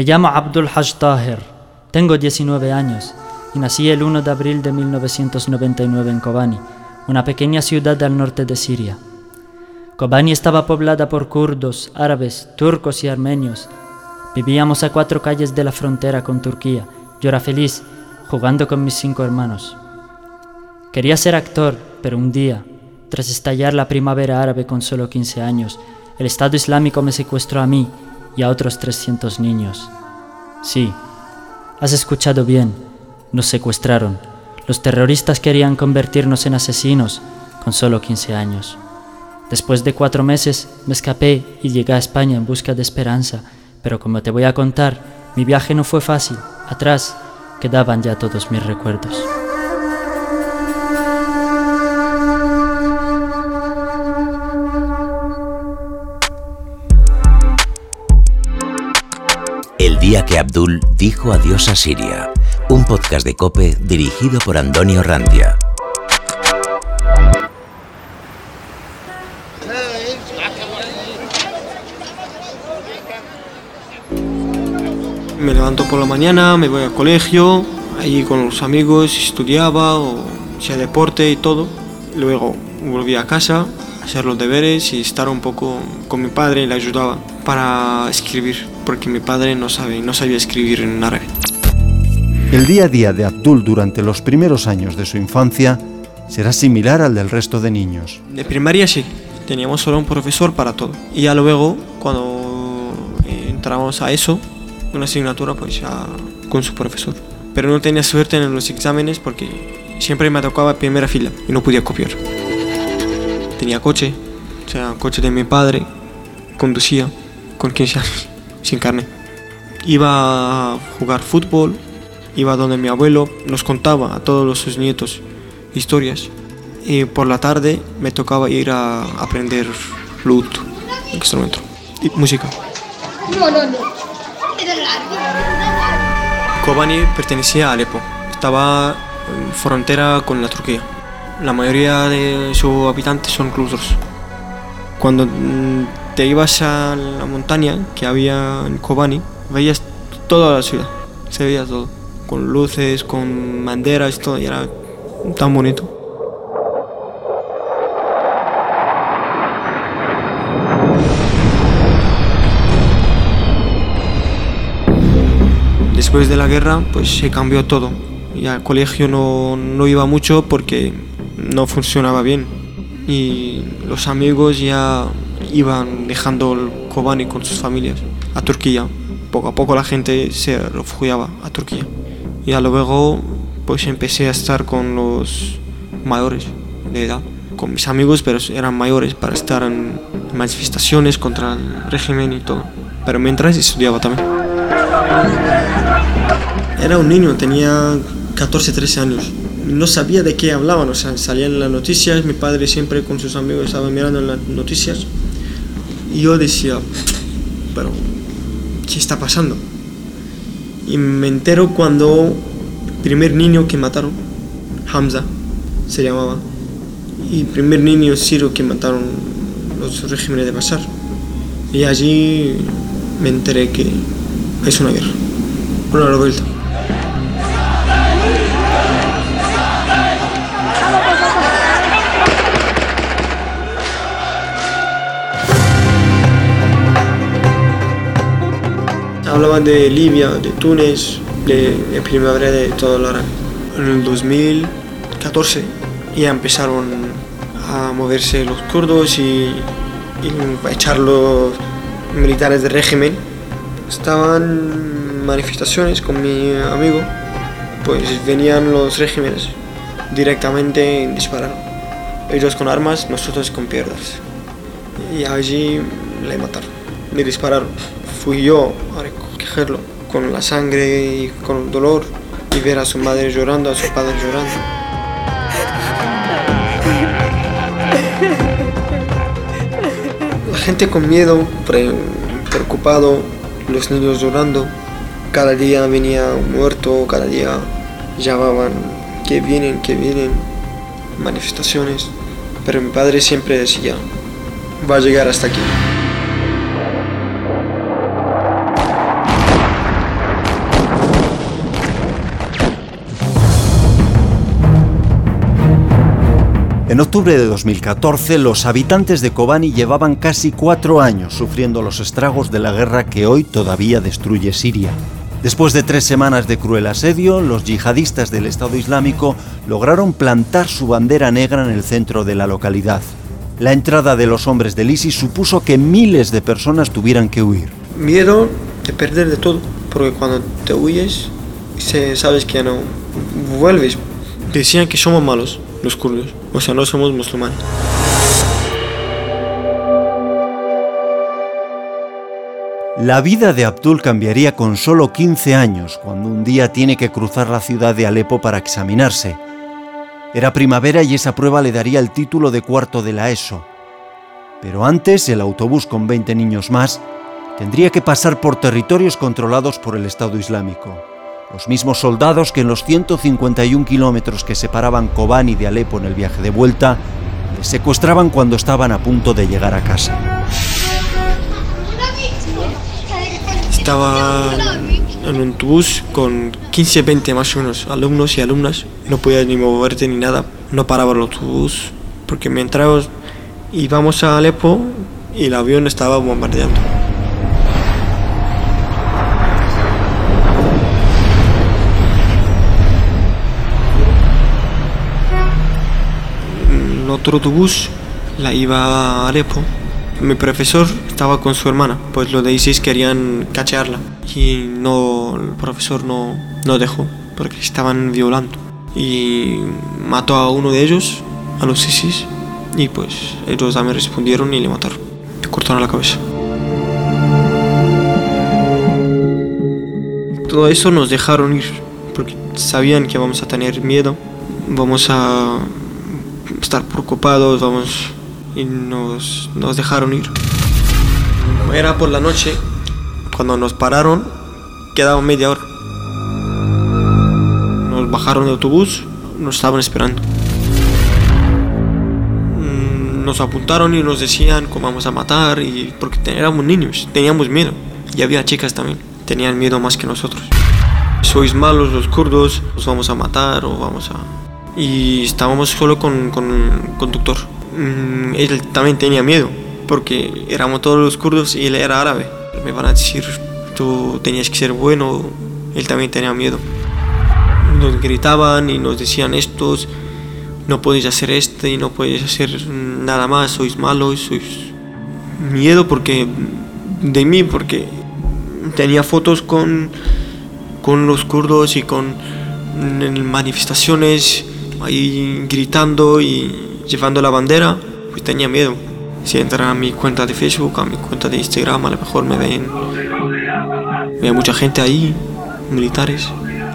Me llamo Abdul Haj tengo 19 años y nací el 1 de abril de 1999 en Kobani, una pequeña ciudad al norte de Siria. Kobani estaba poblada por kurdos, árabes, turcos y armenios. Vivíamos a cuatro calles de la frontera con Turquía. Yo era feliz jugando con mis cinco hermanos. Quería ser actor, pero un día, tras estallar la primavera árabe con solo 15 años, el Estado Islámico me secuestró a mí y a otros 300 niños. Sí, has escuchado bien, nos secuestraron. Los terroristas querían convertirnos en asesinos con solo 15 años. Después de cuatro meses me escapé y llegué a España en busca de esperanza, pero como te voy a contar, mi viaje no fue fácil. Atrás quedaban ya todos mis recuerdos. Día que Abdul dijo adiós a Siria, un podcast de Cope dirigido por Antonio Randia. Me levanto por la mañana, me voy al colegio, allí con los amigos estudiaba o hacía deporte y todo. Luego volví a casa hacer los deberes y estar un poco con mi padre, le ayudaba para escribir, porque mi padre no, sabe, no sabía escribir en árabe. El día a día de Abdul durante los primeros años de su infancia será similar al del resto de niños. De primaria sí, teníamos solo un profesor para todo. Y ya luego, cuando entramos a eso, una asignatura pues ya con su profesor. Pero no tenía suerte en los exámenes porque siempre me tocaba primera fila y no podía copiar. Tenía coche, o sea, coche de mi padre, conducía con 15 años, sin carne. Iba a jugar fútbol, iba donde mi abuelo nos contaba a todos sus nietos historias. Y por la tarde me tocaba ir a aprender flute, instrumento, y música. No, no, no. Kobani pertenecía a Alepo. Estaba en frontera con la Turquía. La mayoría de sus habitantes son kurdos. Cuando mm, te ibas a la montaña que había en Kobani, veías toda la ciudad. Se veía todo. Con luces, con banderas, todo. Y era tan bonito. Después de la guerra, pues se cambió todo. Y al colegio no, no iba mucho porque no funcionaba bien. Y los amigos ya iban dejando el Kobani con sus familias a Turquía. Poco a poco la gente se refugiaba a Turquía. Y ya luego pues empecé a estar con los mayores de edad, con mis amigos, pero eran mayores para estar en manifestaciones contra el régimen y todo. Pero mientras estudiaba también. Era un niño, tenía 14, 13 años. No sabía de qué hablaban, o sea, salían las noticias, mi padre siempre con sus amigos estaba mirando las noticias. Yo decía, pero, ¿qué está pasando? Y me entero cuando el primer niño que mataron, Hamza, se llamaba, y el primer niño sirio que mataron los regímenes de Bashar. Y allí me enteré que es una guerra, una revuelta. Hablaban de Libia, de Túnez, de, de primavera de todo el árabe. En el 2014 ya empezaron a moverse los kurdos y, y a echar los militares del régimen. Estaban manifestaciones con mi amigo, pues venían los regímenes directamente a disparar. Ellos con armas, nosotros con piedras. Y allí le mataron, le dispararon. Fui yo a recogerlo con la sangre y con el dolor y ver a su madre llorando, a su padre llorando. La gente con miedo, pre- preocupado, los niños llorando. Cada día venía un muerto, cada día llamaban que vienen, que vienen, manifestaciones. Pero mi padre siempre decía, va a llegar hasta aquí. En octubre de 2014, los habitantes de Kobani llevaban casi cuatro años sufriendo los estragos de la guerra que hoy todavía destruye Siria. Después de tres semanas de cruel asedio, los yihadistas del Estado Islámico lograron plantar su bandera negra en el centro de la localidad. La entrada de los hombres del ISIS supuso que miles de personas tuvieran que huir. Miedo de perder de todo, porque cuando te huyes, sabes que ya no vuelves. Decían que somos malos los kurdos, o sea, no somos musulmanes. La vida de Abdul cambiaría con solo 15 años, cuando un día tiene que cruzar la ciudad de Alepo para examinarse. Era primavera y esa prueba le daría el título de cuarto de la ESO. Pero antes, el autobús con 20 niños más tendría que pasar por territorios controlados por el Estado Islámico. Los mismos soldados que en los 151 kilómetros que separaban Kobani de Alepo en el viaje de vuelta, les secuestraban cuando estaban a punto de llegar a casa. Estaba en un autobús con 15, 20 más o menos alumnos y alumnas. No podías ni moverte ni nada. No paraba el autobús porque me entramos, íbamos a Alepo el avión estaba bombardeando. Otro autobús la iba a Alepo. Mi profesor estaba con su hermana, pues los de ISIS querían cachearla y no, el profesor no, no dejó porque estaban violando y mató a uno de ellos, a los ISIS, y pues ellos también respondieron y le mataron, le cortaron la cabeza. Todo eso nos dejaron ir porque sabían que vamos a tener miedo, vamos a estar preocupados, vamos y nos, nos dejaron ir. Era por la noche, cuando nos pararon, quedaba media hora. Nos bajaron de autobús, nos estaban esperando. Mm, Nos apuntaron y nos decían cómo vamos a matar, y porque éramos niños, teníamos miedo. Y había chicas también, tenían miedo más que nosotros. Sois malos los kurdos, os vamos a matar o vamos a... Y estábamos solo con, con el conductor. Mm, Él también tenía miedo, porque éramos todos los kurdos y él era árabe. Me van a decir, tú tenías que ser bueno, él también tenía miedo. Nos gritaban y nos decían estos, no podéis hacer este y no podéis hacer nada más, sois malos, sois miedo porque de mí, porque tenía fotos con, con los kurdos y con en manifestaciones ahí gritando y llevando la bandera, pues tenía miedo. Si entran a mi cuenta de Facebook, a mi cuenta de Instagram, a lo mejor me ven. Había mucha gente ahí, militares.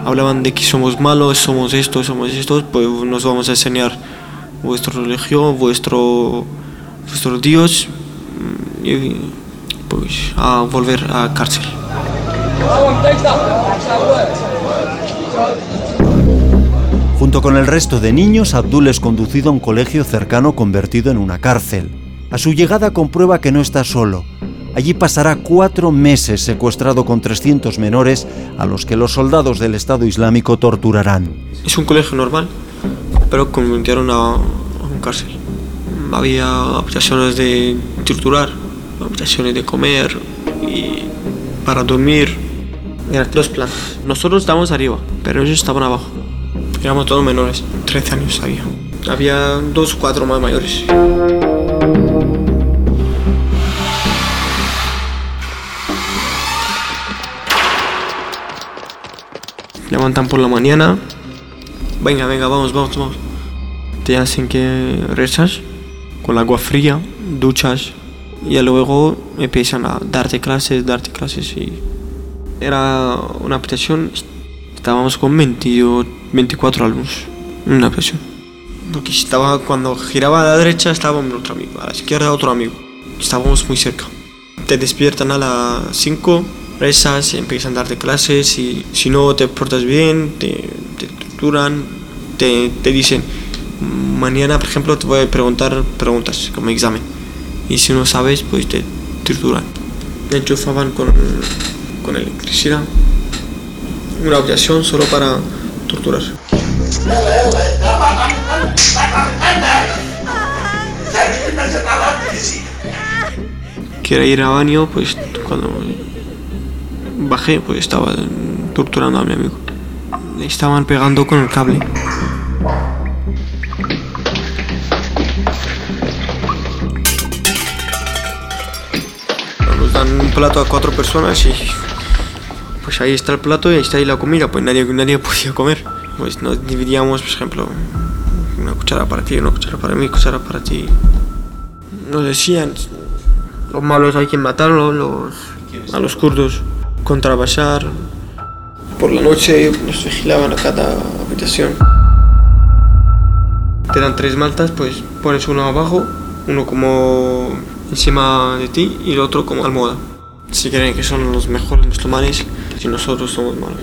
Hablaban de que somos malos, somos estos, somos estos, pues nos vamos a enseñar vuestra religión, vuestro, vuestro Dios y pues a volver a cárcel. Junto con el resto de niños, Abdul es conducido a un colegio cercano convertido en una cárcel. A su llegada comprueba que no está solo. Allí pasará cuatro meses secuestrado con 300 menores a los que los soldados del Estado Islámico torturarán. Es un colegio normal, pero convirtieron a, a un cárcel. Había habitaciones de torturar, habitaciones de comer y para dormir. Eran dos. Nosotros estábamos arriba, pero ellos estaban abajo. Éramos todos menores, 13 años había. Había dos cuatro más mayores. Levantan por la mañana. Venga, venga, vamos, vamos, vamos. Te hacen que rezas con agua fría, duchas y luego empiezan a darte clases, darte clases y era una habitación, estábamos con 28, 24 alumnos en una habitación. Porque estaba, cuando giraba a la derecha estaba otro amigo, a la izquierda otro amigo. Estábamos muy cerca. Te despiertan a las 5, rezas, empiezan a darte clases y si no te portas bien, te, te torturan, te, te dicen, mañana por ejemplo te voy a preguntar preguntas como examen. Y si no sabes, pues te torturan. Me enchufaban con, con electricidad. Una habitación solo para torturar. Quiero ir a baño, pues cuando bajé, pues estaba torturando a mi amigo. Le estaban pegando con el cable. Nos dan un plato a cuatro personas y pues ahí está el plato y ahí está ahí la comida, pues nadie, nadie podía comer. Pues nos dividíamos, por ejemplo, una cuchara para ti, una cuchara para mí, cuchara para ti. Nos decían, los malos hay que matarlos, los, a los kurdos, contra Bashar. Por la noche nos vigilaban a cada habitación. Te dan tres maltas, pues pones uno abajo, uno como encima de ti y el otro como almohada. Si creen que son los mejores musulmanes, si nosotros somos malos.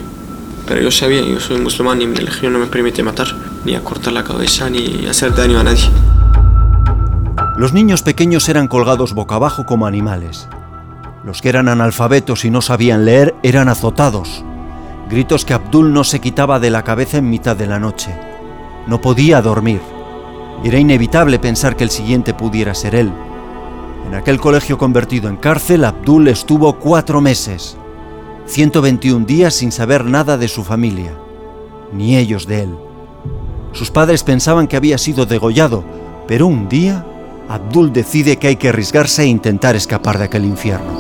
Pero yo sabía, yo soy musulmán y mi religión no me permite matar, ni a cortar la cabeza, ni hacer daño a nadie. Los niños pequeños eran colgados boca abajo como animales. Los que eran analfabetos y no sabían leer eran azotados. Gritos que Abdul no se quitaba de la cabeza en mitad de la noche. No podía dormir. Era inevitable pensar que el siguiente pudiera ser él. En aquel colegio convertido en cárcel, Abdul estuvo cuatro meses. 121 días sin saber nada de su familia, ni ellos de él. Sus padres pensaban que había sido degollado, pero un día Abdul decide que hay que arriesgarse e intentar escapar de aquel infierno.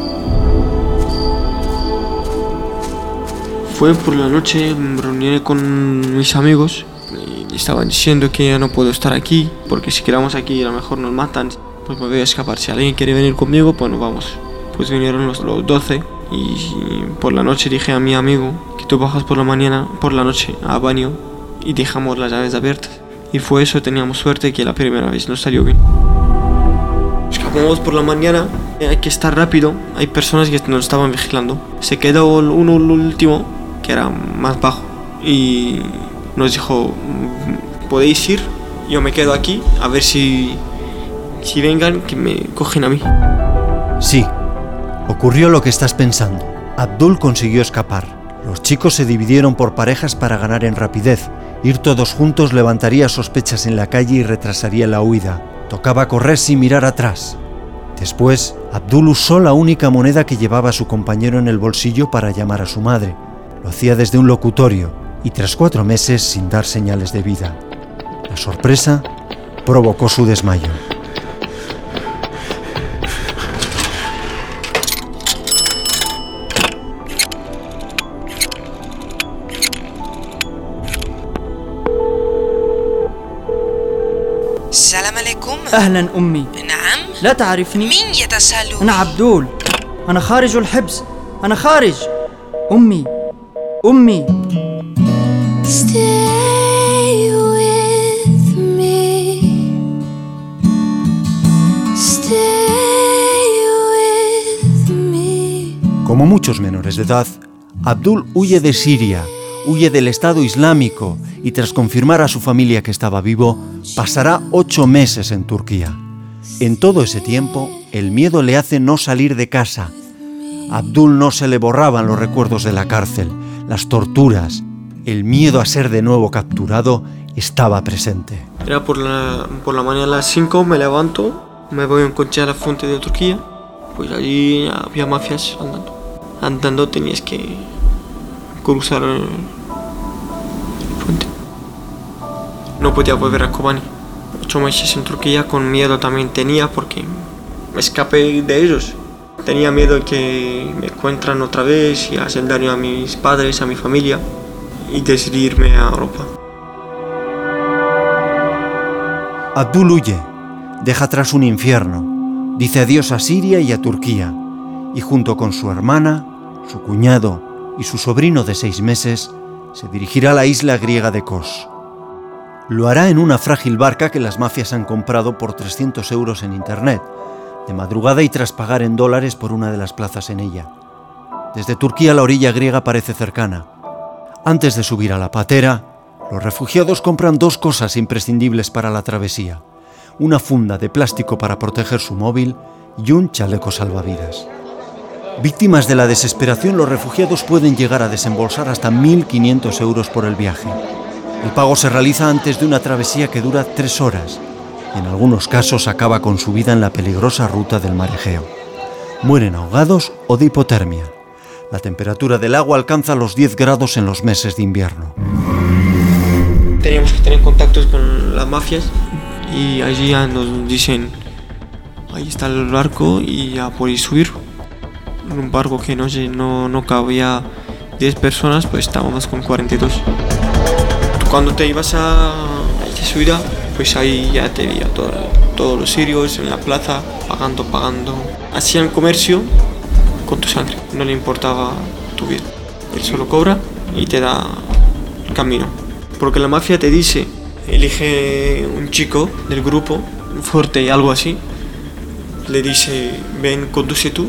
Fue por la noche, me reuní con mis amigos y estaban diciendo que ya no puedo estar aquí, porque si quedamos aquí a lo mejor nos matan, pues me voy a escapar. Si alguien quiere venir conmigo, pues nos vamos. Pues vinieron los, los 12 y por la noche dije a mi amigo que tú bajas por la mañana, por la noche a baño y dejamos las llaves abiertas. Y fue eso, teníamos suerte que la primera vez no salió bien. Escapamos por la mañana, hay que estar rápido, hay personas que nos estaban vigilando. Se quedó uno el último, que era más bajo, y nos dijo, podéis ir, yo me quedo aquí, a ver si, si vengan, que me cogen a mí. Sí, ocurrió lo que estás pensando. Abdul consiguió escapar. Los chicos se dividieron por parejas para ganar en rapidez. Ir todos juntos levantaría sospechas en la calle y retrasaría la huida. Tocaba correr sin mirar atrás. Después, Abdul usó la única moneda que llevaba su compañero en el bolsillo para llamar a su madre. Lo hacía desde un locutorio y tras cuatro meses sin dar señales de vida. La sorpresa provocó su desmayo. أهلا أمي. نعم. لا تعرفني. مين يتساءل أنا عبدول. أنا خارج الحبس. أنا خارج. أمي. أمي. Stay with me. Stay with me. Como muchos menores de edad, Abdul huye de Siria, huye del Estado Islámico y tras confirmar a su familia que estaba vivo, pasará ocho meses en Turquía. En todo ese tiempo, el miedo le hace no salir de casa. Abdul no se le borraban los recuerdos de la cárcel, las torturas, el miedo a ser de nuevo capturado estaba presente. Era por la, por la mañana a las 5, me levanto, me voy a coche a la fuente de Turquía, pues allí había mafias andando. Andando tenías que cruzar el puente. No podía volver a Kobani. Ocho meses en Turquía con miedo también tenía porque me escapé de ellos. Tenía miedo que me encuentran otra vez y hacen daño a mis padres, a mi familia y decidí irme a Europa. Abdul huye, deja atrás un infierno, dice adiós a Siria y a Turquía, y junto con su hermana, su cuñado y su sobrino de seis meses, se dirigirá a la isla griega de Kos. Lo hará en una frágil barca que las mafias han comprado por 300 euros en Internet, de madrugada y tras pagar en dólares por una de las plazas en ella. Desde Turquía la orilla griega parece cercana. Antes de subir a la patera, los refugiados compran dos cosas imprescindibles para la travesía. Una funda de plástico para proteger su móvil y un chaleco salvavidas. Víctimas de la desesperación, los refugiados pueden llegar a desembolsar hasta 1.500 euros por el viaje. El pago se realiza antes de una travesía que dura tres horas En algunos casos acaba con su vida en la peligrosa ruta del mar Egeo. Mueren ahogados o de hipotermia. La temperatura del agua alcanza los 10 grados en los meses de invierno. Teníamos que tener contactos con las mafias y allí ya nos dicen, ahí está el barco y ya podéis subir. En un barco que no, no, no cabía 10 personas, pues estábamos con 42. Cuando te ibas a subida, pues ahí ya te veía todo- todos los sirios en la plaza, pagando, pagando. Hacían comercio con tu sangre, no le importaba tu vida. Él solo cobra y te da el camino. Porque la mafia te dice, elige un chico del grupo, fuerte y algo así, le dice, ven, conduce tú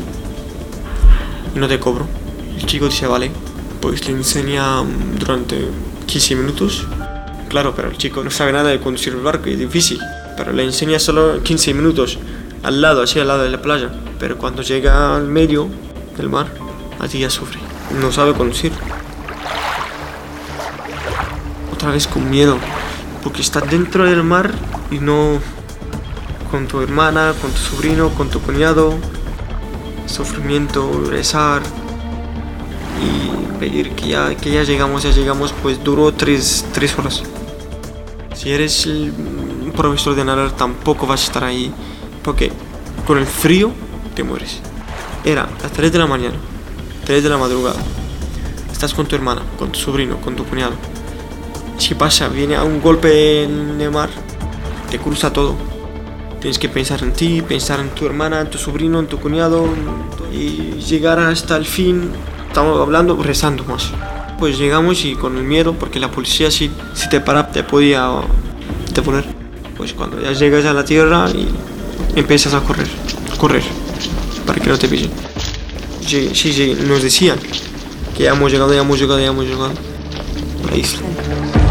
y no te cobro. El chico dice, vale, pues le enseña mm, durante 15 minutos. Claro, pero el chico no sabe nada de conducir el barco, es difícil. Pero le enseña solo 15 minutos al lado, así al lado de la playa. Pero cuando llega al medio del mar, allí ya sufre. No sabe conducir. Otra vez con miedo, porque está dentro del mar y no con tu hermana, con tu sobrino, con tu cuñado. Sufrimiento, rezar y pedir que ya, que ya llegamos, ya llegamos, pues duró tres, tres horas. Si eres mm, profesor de nadar tampoco vas a estar ahí, porque con el frío te mueres. Era las 3 de la mañana, 3 de la madrugada. Estás con tu hermana, con tu sobrino, con tu cuñado. Si pasa, viene a un golpe en el mar, te cruza todo. Tienes que pensar en ti, pensar en tu hermana, en tu sobrino, en tu cuñado y llegar hasta el fin. Estamos hablando, rezando más. Pues llegamos y con el miedo, porque la policía si, si te para te podía deponer. Pues cuando ya llegas a la tierra y empiezas a correr, correr, para que no te pillen. Sí, sí, sí, nos decían que ya hemos llegado, ya hemos llegado, ya hemos llegado a la isla.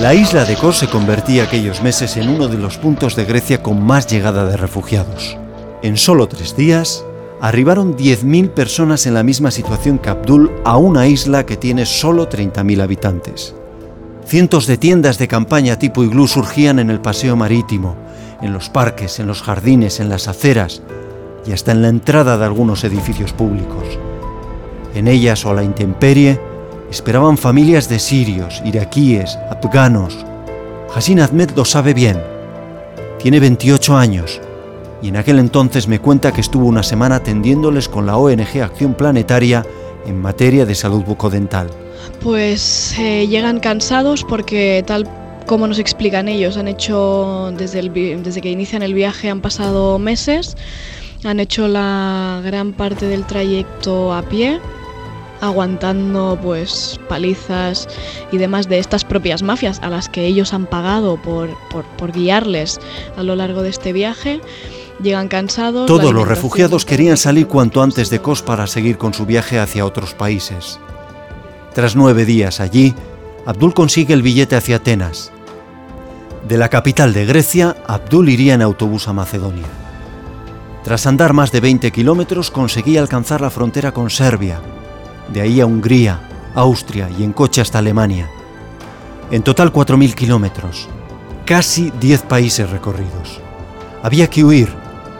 La isla de Kos se convertía aquellos meses en uno de los puntos de Grecia con más llegada de refugiados. En solo tres días, arribaron 10.000 personas en la misma situación que Abdul a una isla que tiene solo 30.000 habitantes. Cientos de tiendas de campaña tipo iglú surgían en el paseo marítimo, en los parques, en los jardines, en las aceras y hasta en la entrada de algunos edificios públicos. En ellas o a la intemperie esperaban familias de sirios, iraquíes, afganos. Hassin Ahmed lo sabe bien. Tiene 28 años y en aquel entonces me cuenta que estuvo una semana atendiéndoles con la ONG Acción Planetaria en materia de salud bucodental. Pues eh, llegan cansados porque tal como nos explican ellos, han hecho desde, el desde que inician el viaje han pasado meses, han hecho la gran parte del trayecto a pie, aguantando pues palizas y demás de estas propias mafias a las que ellos han pagado por, por- por guiarles a lo largo de este viaje. Llegan cansados. Todos los refugiados querían salir cuanto antes de. Kos para seguir con su viaje hacia otros países. Tras nueve días allí, Abdul consigue el billete hacia Atenas. De la capital de Grecia, Abdul iría en autobús a Macedonia. Tras andar más de 20 kilómetros, conseguía alcanzar la frontera con Serbia, de ahí a Hungría, Austria y en coche hasta Alemania. En total 4.000 kilómetros, casi 10 países recorridos. Había que huir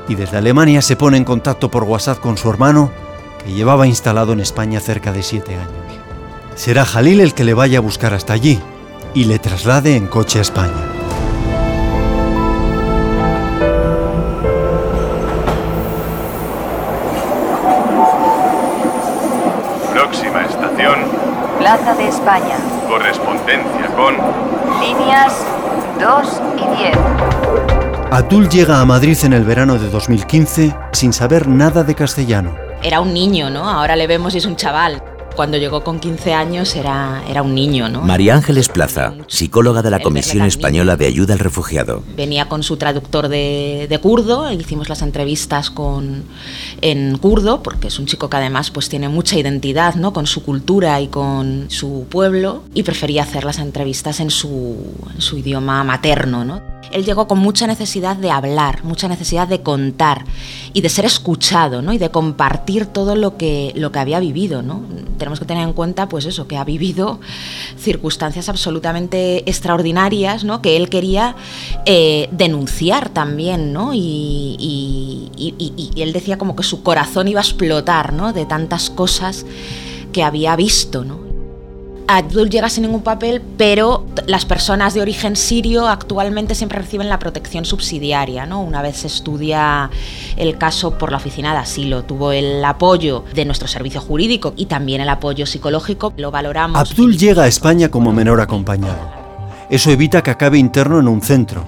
y desde Alemania se pone en contacto por WhatsApp con su hermano, que llevaba instalado en España cerca de 7 años. Será Jalil el que le vaya a buscar hasta allí y le traslade en coche a España. Plaza de España. correspondencia con Líneas 2 y 10. Abdul llega a Madrid en el verano de 2015 sin saber nada de castellano. Era un niño, ¿no? Ahora le vemos y es un chaval. Cuando llegó con 15 años era, era un niño, ¿no? María Ángeles Plaza, psicóloga de la Comisión Española de Ayuda al Refugiado. Venía con su traductor de, de kurdo, hicimos las entrevistas con, en kurdo, porque es un chico que además pues, tiene mucha identidad ¿no? con su cultura y con su pueblo, y prefería hacer las entrevistas en su, en su idioma materno. ¿no? Él llegó con mucha necesidad de hablar, mucha necesidad de contar y de ser escuchado ¿no? y de compartir todo lo que, lo que había vivido. ¿no? tenemos que tener en cuenta, pues eso, que ha vivido circunstancias absolutamente extraordinarias, ¿no? Que él quería eh, denunciar también, ¿no? Y, y- él decía como que su corazón iba a explotar, ¿no? De tantas cosas que había visto, ¿no? Abdul llega sin ningún papel, pero las personas de origen sirio actualmente siempre reciben la protección subsidiaria, ¿no? Una vez se estudia el caso por la oficina de asilo, tuvo el apoyo de nuestro servicio jurídico y también el apoyo psicológico, lo valoramos. Abdul llega a España como menor acompañado. Eso evita que acabe interno en un centro.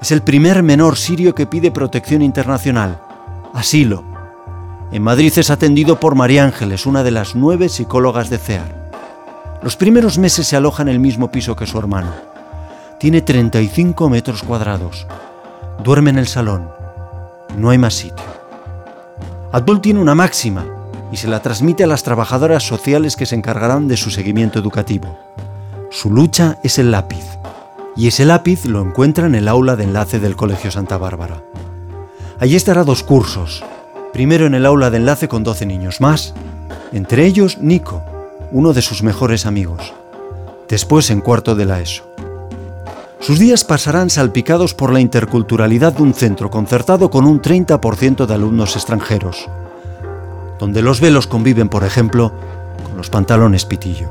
Es el primer menor sirio que pide protección internacional, asilo. En Madrid es atendido por María Ángeles, una de las nueve psicólogas de CEAR. Los primeros meses se aloja en el mismo piso que su hermano. Tiene 35 metros cuadrados. Duerme en el salón. No hay más sitio. Abdul tiene una máxima y se la transmite a las trabajadoras sociales que se encargarán de su seguimiento educativo. Su lucha es el lápiz, y ese lápiz lo encuentra en el aula de enlace del Colegio Santa Bárbara. Allí estará dos cursos, primero en el aula de enlace con 12 niños más, entre ellos Nico, uno de sus mejores amigos, después en cuarto de la ESO. Sus días pasarán salpicados por la interculturalidad de un centro concertado con un 30% de alumnos extranjeros, donde los velos conviven, por ejemplo, con los pantalones pitillo.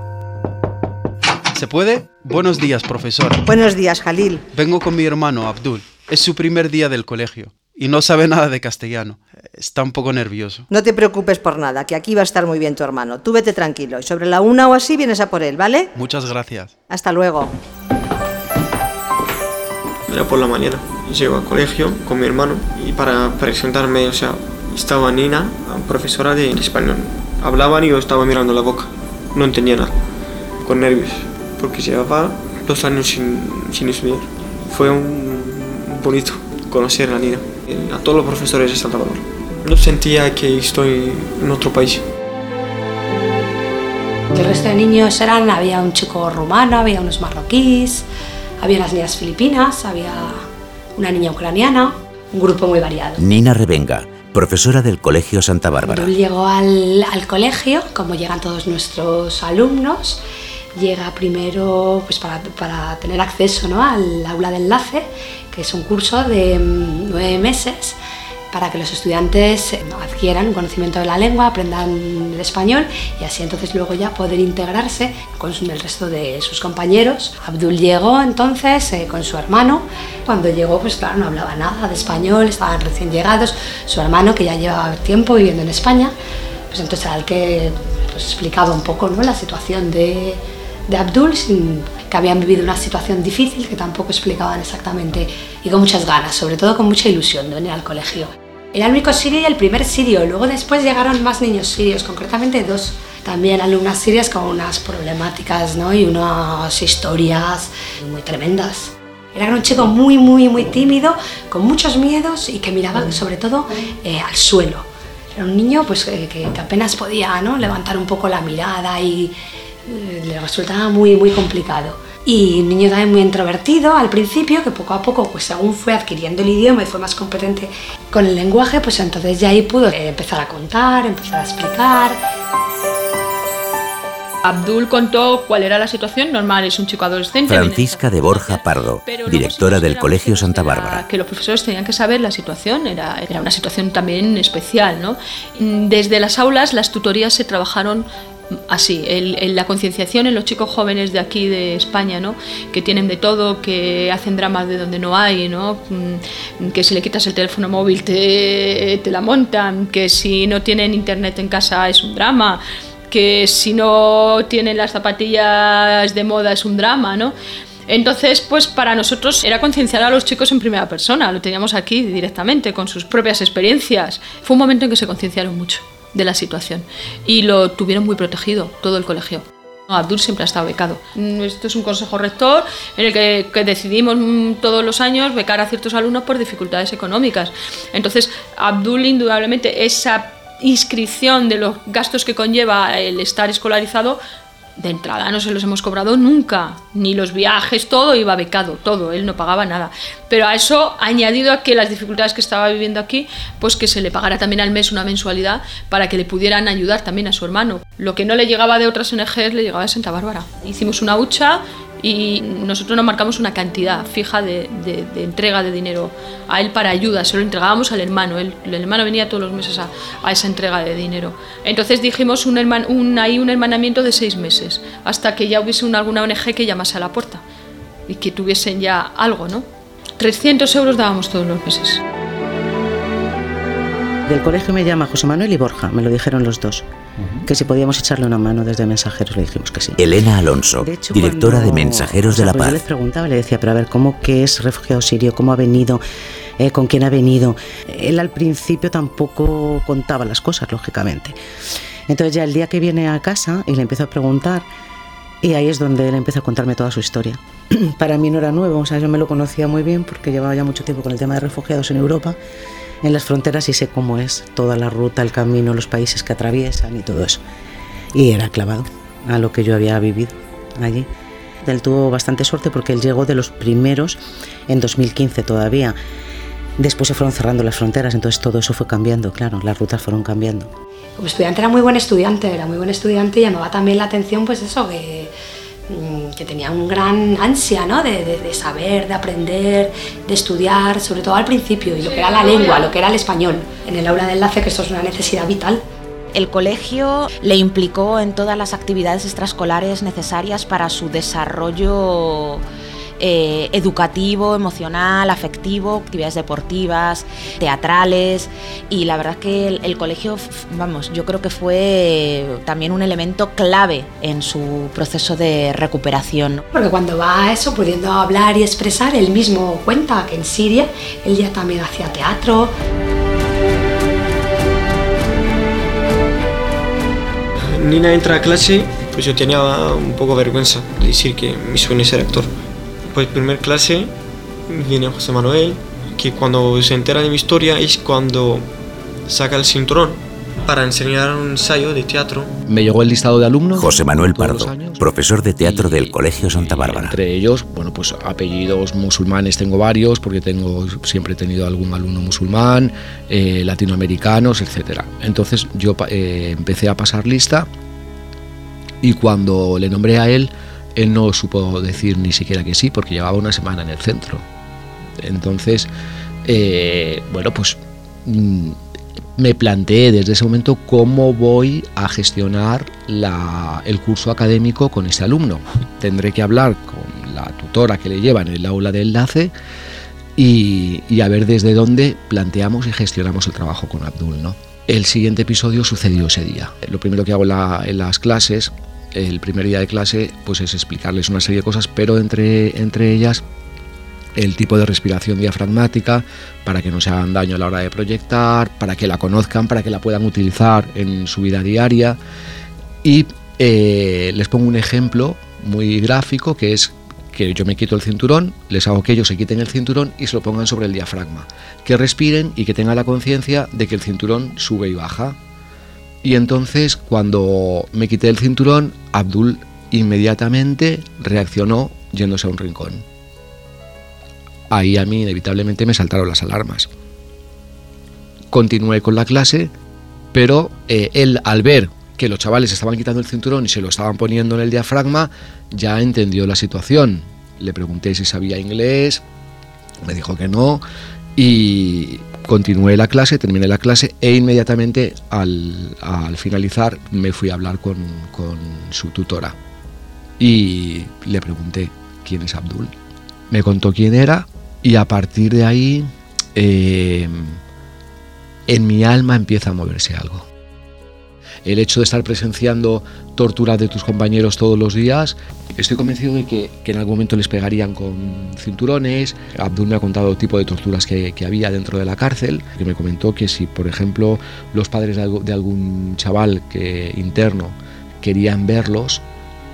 ¿Se puede? Buenos días, profesora. Buenos días, Jalil. Vengo con mi hermano, Abdul. Es su primer día del colegio y no sabe nada de castellano. Está un poco nervioso. No te preocupes por nada, que aquí va a estar muy bien tu hermano. Tú vete tranquilo y sobre la una o así vienes a por él, ¿vale? Muchas gracias. Hasta luego. Era por la mañana. Llego al colegio con mi hermano y para presentarme, o sea, estaba Nina, profesora de español. Hablaban y yo estaba mirando la boca. No entendía nada. Con nervios. Porque llevaba dos años sin, sin estudiar. Fue un, un bonito conocer a Nina. A todos los profesores de Santa Bárbara. No sentía que estoy en otro país. El resto de niños eran, había un chico rumano, había unos marroquíes, había unas niñas filipinas, había una niña ucraniana, un grupo muy variado. Nina Revenga, profesora del Colegio Santa Bárbara. Abdul llegó al, al colegio, como llegan todos nuestros alumnos, llega primero pues para, para tener acceso ¿no? al aula de enlace, que es un curso de mm, nueve meses para que los estudiantes eh, adquieran conocimiento de la lengua, aprendan el español y así entonces luego ya poder integrarse con el resto de sus compañeros. Abdul llegó entonces eh, con su hermano. Cuando llegó, pues claro, no hablaba nada de español, estaban recién llegados. Su hermano, que ya llevaba tiempo viviendo en España, pues entonces era el que pues, explicaba un poco ¿no? la situación de, de Abdul, que habían vivido una situación difícil que tampoco explicaban exactamente y con muchas ganas, sobre todo con mucha ilusión de venir al colegio. Era el único sirio y el primer sirio, luego después llegaron más niños sirios, concretamente dos. También alumnas sirias con unas problemáticas ¿no? y unas historias muy tremendas. Era un chico muy, muy, muy tímido, con muchos miedos y que miraba sobre todo eh, al suelo. Era un niño pues, eh, que, que apenas podía ¿no? levantar un poco la mirada y le resultaba muy, muy complicado. Y un niño también muy introvertido al principio, que poco a poco, pues según fue adquiriendo el idioma y fue más competente con el lenguaje, pues entonces ya ahí pudo eh, empezar a contar, empezar a explicar. Abdul contó cuál era la situación normal, es un chico adolescente. Francisca de Borja Pardo, directora del Colegio Santa Bárbara. Que los profesores tenían que saber la situación, era, era una situación también especial. ¿no? Desde las aulas las tutorías se trabajaron así, el, la concienciación en los chicos jóvenes de aquí de España, ¿no? que tienen de todo, que hacen dramas de donde no hay, ¿no? que si le quitas el teléfono móvil te, te la montan, que si no tienen internet en casa es un drama que si no tienen las zapatillas de moda es un drama, ¿no? Entonces, pues para nosotros era concienciar a los chicos en primera persona, lo teníamos aquí directamente, con sus propias experiencias. Fue un momento en que se concienciaron mucho de la situación y lo tuvieron muy protegido, todo el colegio. Abdul siempre ha estado becado. Esto es un consejo rector en el que, que, decidimos todos los años becar a ciertos alumnos por dificultades económicas. Entonces, Abdul indudablemente esa inscripción de los gastos que conlleva el estar escolarizado de entrada no se los hemos cobrado nunca, ni los viajes, todo iba becado, todo, él no pagaba nada. Pero a eso, añadido a que las dificultades que estaba viviendo aquí, pues que se le pagara también al mes una mensualidad para que le pudieran ayudar también a su hermano. Lo que no le llegaba de otras ONGs le llegaba de Santa Bárbara. Hicimos una hucha y nosotros nos marcamos una cantidad fija de, entrega de dinero a él para ayuda, se lo entregábamos al hermano, el hermano venía todos los meses a, esa entrega de dinero. Entonces dijimos un, un, ahí un hermanamiento de seis meses, hasta que ya hubiese una, alguna ONG que llamase a la puerta y que tuviesen ya algo, ¿no? 300 euros dábamos todos los meses. Del colegio me llama José Manuel y Borja, me lo dijeron los dos que si podíamos echarle una mano desde Mensajeros, le dijimos que sí. Elena Alonso, directora de Mensajeros de la Paz. Yo les preguntaba, le decía, pero a ver, ¿cómo que es refugiado sirio? ¿Cómo ha venido? Eh, ¿Con quién ha venido? Él al principio tampoco contaba las cosas, lógicamente. Entonces ya el día que viene a casa y le empiezo a preguntar, y ahí es donde él empieza a contarme toda su historia. Para mí no era nuevo, o sea, yo me lo conocía muy bien porque llevaba ya mucho tiempo con el tema de refugiados en Europa en las fronteras y sé cómo es toda la ruta, el camino, los países que atraviesan y todo eso. Y era clavado a lo que yo había vivido allí. Él tuvo bastante suerte porque él llegó de los primeros en 2015 todavía. Después se fueron cerrando las fronteras, entonces todo eso fue cambiando, claro, las rutas fueron cambiando. Como estudiante era muy buen estudiante, era muy buen estudiante y llamaba también la atención pues eso, que que tenía un gran ansia ¿no? de, saber, de aprender, de estudiar, sobre todo al principio, y lo que era la lengua, lo que era el español, en el aula de enlace, que esto es una necesidad vital. El colegio le implicó en todas las actividades extraescolares necesarias para su desarrollo eh, educativo, emocional, afectivo, actividades deportivas, teatrales y la verdad que el, colegio, vamos, yo creo que fue también un elemento clave en su proceso de recuperación. Porque cuando va a eso, pudiendo hablar y expresar, él mismo cuenta que en Siria él ya también hacía teatro. Nina entra a clase, pues yo tenía un poco vergüenza de decir que mi sueño es ser actor. Pues primer clase viene José Manuel, que cuando se entera de mi historia es cuando saca el cinturón para enseñar un ensayo de teatro. Me llegó el listado de alumnos. José Manuel Pardo, profesor de teatro del Colegio Santa Bárbara. Entre ellos, bueno, pues apellidos musulmanes tengo varios, porque tengo siempre he tenido algún alumno musulmán, eh, latinoamericanos, etc. Entonces yo eh, empecé a pasar lista y cuando le nombré a él, él no supo decir ni siquiera que sí porque llevaba una semana en el centro. Entonces, eh, bueno, pues mm, me planteé desde ese momento cómo voy a gestionar el curso académico con ese alumno. Tendré que hablar con la tutora que le lleva en el aula de enlace y, a ver desde dónde planteamos y gestionamos el trabajo con Abdul. ¿no? El siguiente episodio sucedió ese día. Lo primero que hago en las clases el primer día de clase pues es explicarles una serie de cosas, pero entre, entre ellas el tipo de respiración diafragmática para que no se hagan daño a la hora de proyectar, para que la conozcan, para que la puedan utilizar en su vida diaria. Y eh, les pongo un ejemplo muy gráfico que es que yo me quito el cinturón, les hago que ellos se quiten el cinturón y se lo pongan sobre el diafragma, que respiren y que tengan la conciencia de que el cinturón sube y baja, y entonces cuando me quité el cinturón, Abdul inmediatamente reaccionó yéndose a un rincón. Ahí a mí inevitablemente me saltaron las alarmas. Continué con la clase, pero eh, él al ver que los chavales estaban quitando el cinturón y se lo estaban poniendo en el diafragma, ya entendió la situación. Le pregunté si sabía inglés, me dijo que no, y continué la clase, terminé la clase e inmediatamente al, finalizar me fui a hablar con, su tutora y le pregunté quién es Abdul. Me contó quién era y a partir de ahí eh, en mi alma empieza a moverse algo el hecho de estar presenciando torturas de tus compañeros todos los días. Estoy convencido de que, en algún momento les pegarían con cinturones. Abdul me ha contado el tipo de torturas que, había dentro de la cárcel, que me comentó que si, por ejemplo, los padres de, algún chaval que, interno querían verlos,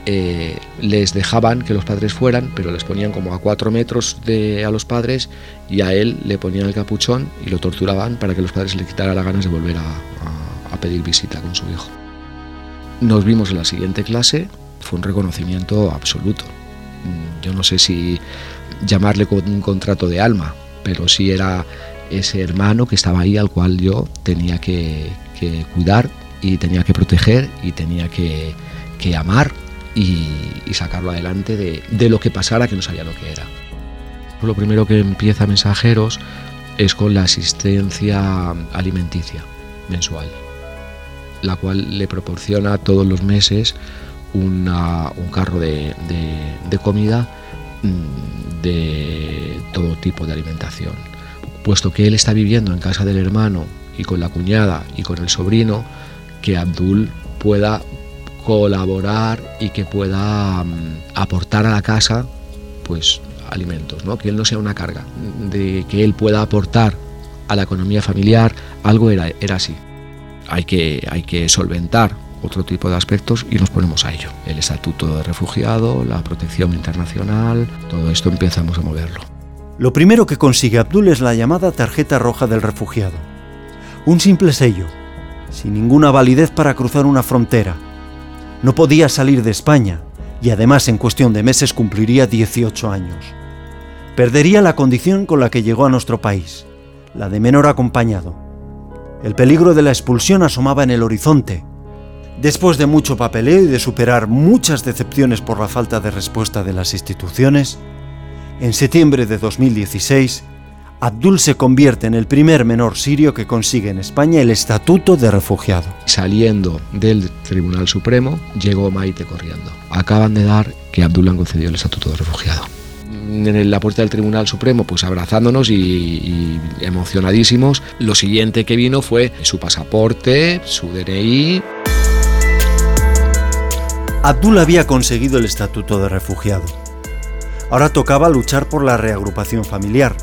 eh, les dejaban que los padres fueran, pero les ponían como a cuatro metros de, a los padres y a él le ponían el capuchón y lo torturaban para que los padres le quitaran las ganas de volver a, a pedir visita con su hijo. Nos vimos en la siguiente clase fue un reconocimiento absoluto. Yo no sé si llamarle con un contrato de alma, pero sí era ese hermano que estaba ahí al cual yo tenía que, que cuidar y tenía que proteger y tenía que, que amar y, y, sacarlo adelante de, de, lo que pasara que no sabía lo que era. Lo primero que empieza Mensajeros es con la asistencia alimenticia mensual, la cual le proporciona todos los meses una, un carro de, de, comida mm, de todo tipo de alimentación. Puesto que él está viviendo en casa del hermano y con la cuñada y con el sobrino, que Abdul pueda colaborar y que pueda um, aportar a la casa pues alimentos, ¿no? que él no sea una carga, de que él pueda aportar a la economía familiar, algo era, era así. Hay que, solventar otro tipo de aspectos y nos ponemos a ello. El estatuto de refugiado, la protección internacional, todo esto empezamos a moverlo. Lo primero que consigue Abdul es la llamada tarjeta roja del refugiado. Un simple sello, sin ninguna validez para cruzar una frontera. No podía salir de España y además en cuestión de meses cumpliría 18 años. Perdería la condición con la que llegó a nuestro país, la de menor acompañado. El peligro de la expulsión asomaba en el horizonte. Después de mucho papeleo y de superar muchas decepciones por la falta de respuesta de las instituciones, en septiembre de 2016, Abdul se convierte en el primer menor sirio que consigue en España el estatuto de refugiado. Saliendo del Tribunal Supremo, llegó Maite corriendo. Acaban de dar que Abdul han concedido el estatuto de refugiado. En la puerta del Tribunal Supremo, pues abrazándonos y, y emocionadísimos. Lo siguiente que vino fue su pasaporte, su DNI. Abdul había conseguido el estatuto de refugiado. Ahora tocaba luchar por la reagrupación familiar.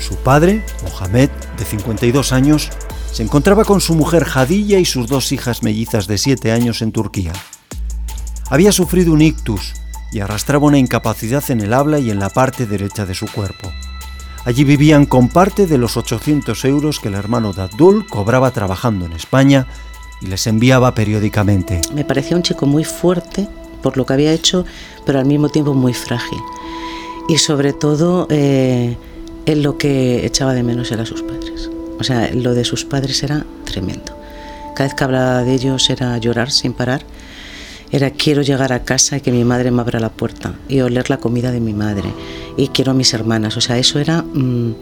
Su padre, Mohamed, de 52 años, se encontraba con su mujer Jadilla y sus dos hijas mellizas de 7 años en Turquía. Había sufrido un ictus y arrastraba una incapacidad en el habla y en la parte derecha de su cuerpo. Allí vivían con parte de los 800 euros que el hermano de Abdul cobraba trabajando en España y les enviaba periódicamente. Me parecía un chico muy fuerte por lo que había hecho, pero al mismo tiempo muy frágil. Y sobre todo, eh, él lo que echaba de menos era sus padres. O sea, lo de sus padres era tremendo. Cada vez que hablaba de ellos era llorar sin parar. Era quiero llegar a casa y que mi madre me abra la puerta y oler la comida de mi madre. Y quiero a mis hermanas. O sea, eso era mmm,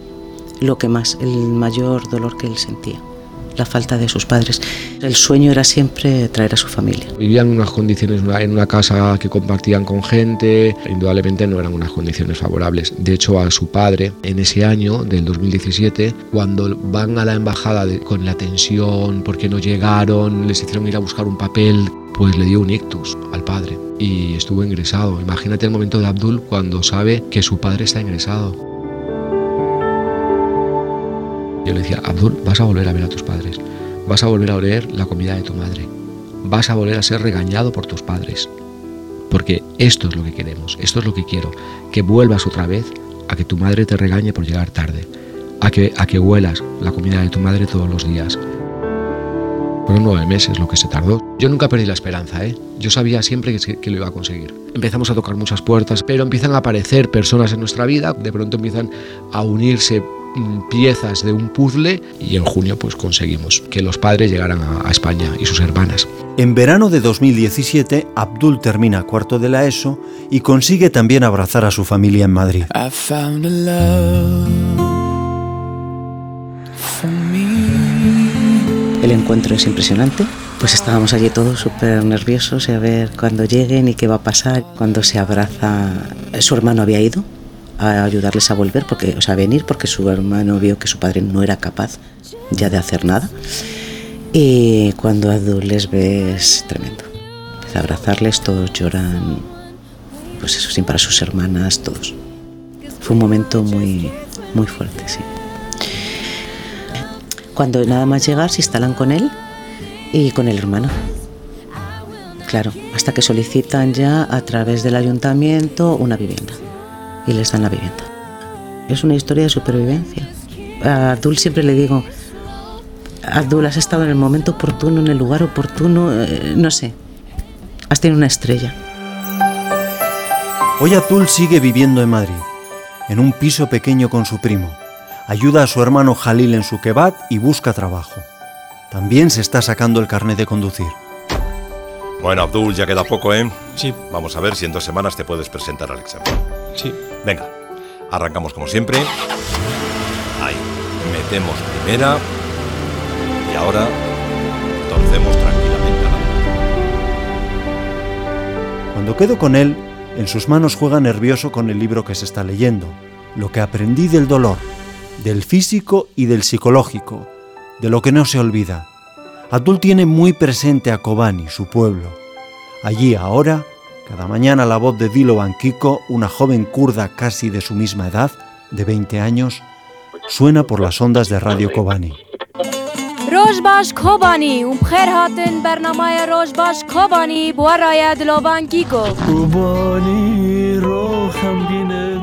lo que más, el mayor dolor que él sentía la falta de sus padres. El sueño era siempre traer a su familia. Vivían en unas condiciones en una casa que compartían con gente, indudablemente no eran unas condiciones favorables. De hecho, a su padre, en ese año del 2017, cuando van a la embajada con la tensión, porque no llegaron, les hicieron ir a buscar un papel, pues le dio un ictus al padre y estuvo ingresado. Imagínate el momento de Abdul cuando sabe que su padre está ingresado. Yo le decía, Abdul, vas a volver a ver a tus padres, vas a volver a oler la comida de tu madre, vas a volver a ser regañado por tus padres. Porque esto es lo que queremos, esto es lo que quiero, que vuelvas otra vez a que tu madre te regañe por llegar tarde, a que, a que huelas la comida de tu madre todos los días. Fueron nueve meses lo que se tardó. Yo nunca perdí la esperanza, ¿eh? Yo sabía siempre que, que, lo iba a conseguir. Empezamos a tocar muchas puertas, pero empiezan a aparecer personas en nuestra vida, de pronto empiezan a unirse piezas de un puzzle y en junio pues conseguimos que los padres llegaran a, a, España y sus hermanas. En verano de 2017, Abdul termina cuarto de la ESO y consigue también abrazar a su familia en Madrid. El encuentro es impresionante. Pues estábamos allí todos súper nerviosos a ver cuándo lleguen y qué va a pasar. Cuando se abraza, su hermano había ido, a ayudarles a volver, porque, o sea, a venir, porque su hermano vio que su padre no era capaz ya de hacer nada. Y cuando Abdul les ve es tremendo. Empieza a abrazarles, todos lloran, pues eso, sin para sus hermanas, todos. Fue un momento muy, muy fuerte, sí. Cuando nada más llegar se instalan con él y con el hermano. Claro, hasta que solicitan ya a través del ayuntamiento una vivienda y les dan la vivienda. Es una historia de supervivencia. A Abdul siempre le digo, Abdul, has estado en el momento oportuno, en el lugar oportuno, eh, no sé, has tenido una estrella. Hoy Abdul sigue viviendo en Madrid, en un piso pequeño con su primo. Ayuda a su hermano Jalil en su kebab y busca trabajo. También se está sacando el carnet de conducir. Bueno, Abdul, ya queda poco, ¿eh? Sí. Vamos a ver si en dos semanas te puedes presentar al examen. Venga, arrancamos como siempre. Ahí, metemos primera. Y ahora torcemos tranquilamente Cuando quedo con él, en sus manos juega nervioso con el libro que se está leyendo, lo que aprendí del dolor, del físico y del psicológico, de lo que no se olvida. Abdul tiene muy presente a Kobani, su pueblo. Allí ahora, cada mañana la voz de Dilo Kiko, una joven kurda casi de su misma edad, de 20 años, suena por las ondas de Radio Kobani.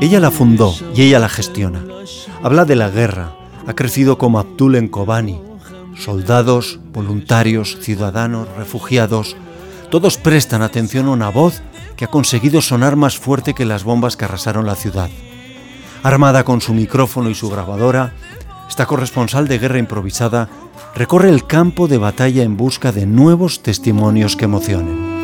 Ella la fundó y ella la gestiona. Habla de la guerra. Ha crecido como Abdul en Kobani. Soldados, voluntarios, ciudadanos, refugiados, todos prestan atención a una voz que ha conseguido sonar más fuerte que las bombas que arrasaron la ciudad. Armada con su micrófono y su grabadora, esta corresponsal de guerra improvisada recorre el campo de batalla en busca de nuevos testimonios que emocionen.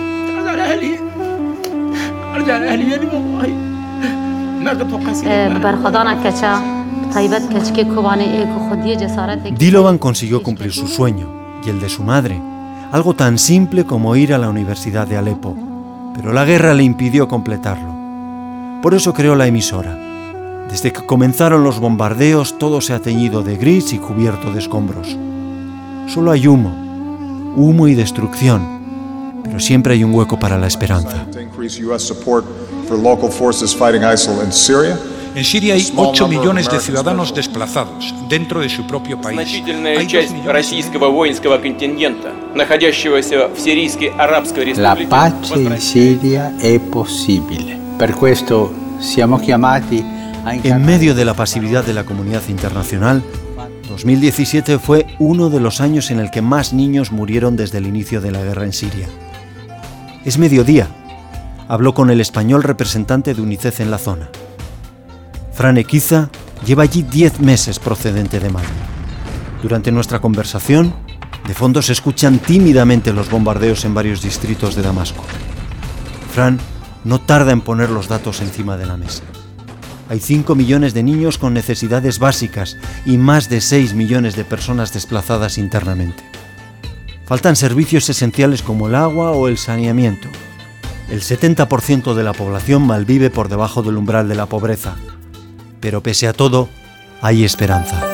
Dilovan consiguió cumplir su sueño y el de su madre, algo tan simple como ir a la Universidad de Alepo, pero la guerra le impidió completarlo. Por eso creó la emisora. Desde que comenzaron los bombardeos todo se ha teñido de gris y cubierto de escombros. Solo hay humo, humo y destrucción, pero siempre hay un hueco para la esperanza. En Siria hay 8 millones de ciudadanos desplazados dentro de su propio país. Значительная часть российского воинского контингента, находящегося в сирийской арабской La республике, pace in Siria è possibile. Per questo siamo chiamati a En medio de la pasividad de la comunidad internacional, 2017 fue uno de los años en el que más niños murieron desde el inicio de la guerra en Siria. Es mediodía. Habló con el español representante de UNICEF en la zona. Fran Equiza lleva allí 10 meses procedente de Mali. Durante nuestra conversación, de fondo se escuchan tímidamente los bombardeos en varios distritos de Damasco. Fran no tarda en poner los datos encima de la mesa. Hay 5 millones de niños con necesidades básicas y más de 6 millones de personas desplazadas internamente. Faltan servicios esenciales como el agua o el saneamiento. El 70% de la población malvive por debajo del umbral de la pobreza. Pero pese a todo, hay esperanza.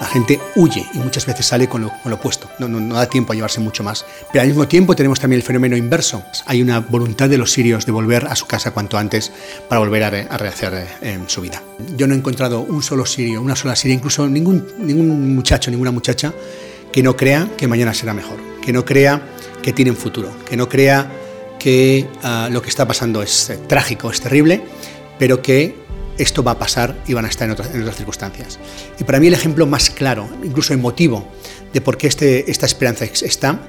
La gente huye y muchas veces sale con lo, opuesto. No, no, da tiempo a llevarse mucho más. Pero al mismo tiempo tenemos también el fenómeno inverso. Hay una voluntad de los sirios de volver a su casa cuanto antes para volver a, re- a rehacer eh, su vida. Yo no he encontrado un solo sirio, una sola siria, incluso ningún, ningún muchacho, ninguna muchacha que no crea que mañana será mejor, que no crea que tienen futuro, que no crea que ah, lo que está pasando es eh, trágico, es terrible, pero que esto va a pasar y van a estar en otras, circunstancias. Y para mí el ejemplo más claro, incluso emotivo, de por qué este, esta esperanza está,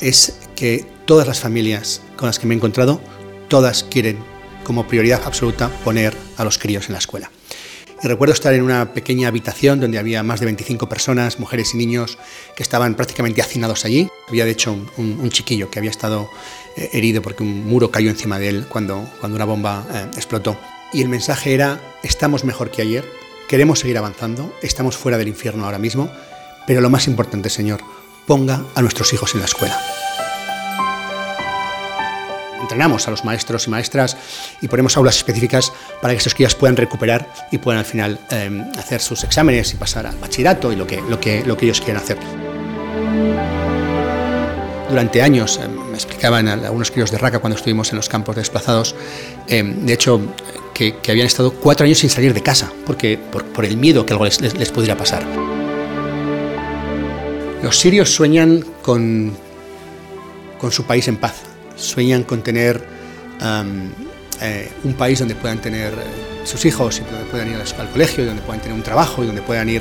es que todas las familias con las que me he encontrado, todas quieren como prioridad absoluta poner a los críos en la escuela. Y recuerdo estar en una pequeña habitación donde había más de 25 personas, mujeres y niños, que estaban prácticamente hacinados allí. Había de hecho un, chiquillo que había estado eh, herido porque un muro cayó encima de él cuando, cuando una bomba eh, explotó. Y el mensaje era, estamos mejor que ayer, queremos seguir avanzando, estamos fuera del infierno ahora mismo, pero lo más importante, Señor, ponga a nuestros hijos en la escuela. Entrenamos a los maestros y maestras y ponemos aulas específicas para que estos crías puedan recuperar y puedan al final eh, hacer sus exámenes y pasar al bachillerato y lo que, lo que, lo que ellos quieren hacer. Durante años, eh, me explicaban algunos críos de Raca cuando estuvimos en los campos desplazados, eh, de hecho, que, habían estado cuatro años sin salir de casa porque, por, el miedo que algo les, pudiera pasar. Los sirios sueñan con, con su país en paz, sueñan con tener eh, un país donde puedan tener eh, sus hijos y donde puedan ir al, colegio, y donde puedan tener un trabajo y donde puedan ir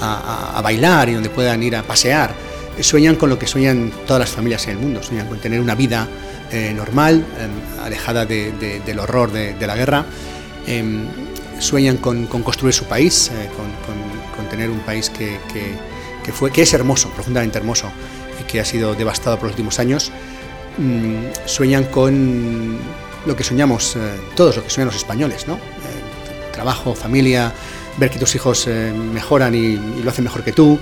a, a- a bailar y donde puedan ir a pasear. sueñan con lo que sueñan todas las familias en el mundo, sueñan con tener una vida eh, normal, eh, alejada de- de- del horror de, la guerra, eh, sueñan con, con construir su país, eh, con, tener un país que, es hermoso, profundamente hermoso, y que ha sido devastado por los últimos años, Mm, sueñan con lo que soñamos eh, todos, lo que sueñan los españoles, ¿no? Trabajo, familia, ver que tus hijos mejoran y, lo hacen mejor que tú,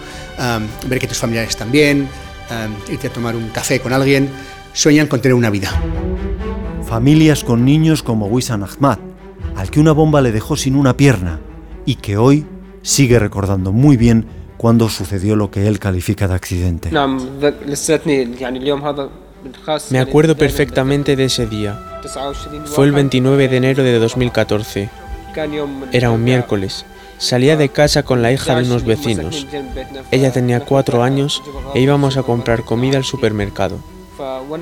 ver que tus familiares también, am, irte a tomar un café con alguien, sueñan con tener una vida. Familias con niños como Wissan Ahmad, al que una bomba le dejó sin una pierna y que hoy sigue recordando muy bien cuando sucedió lo que él califica de accidente. Me acuerdo perfectamente de ese día. Fue el 29 de enero de 2014. Era un miércoles. Salía de casa con la hija de unos vecinos. Ella tenía cuatro años e íbamos a comprar comida al supermercado.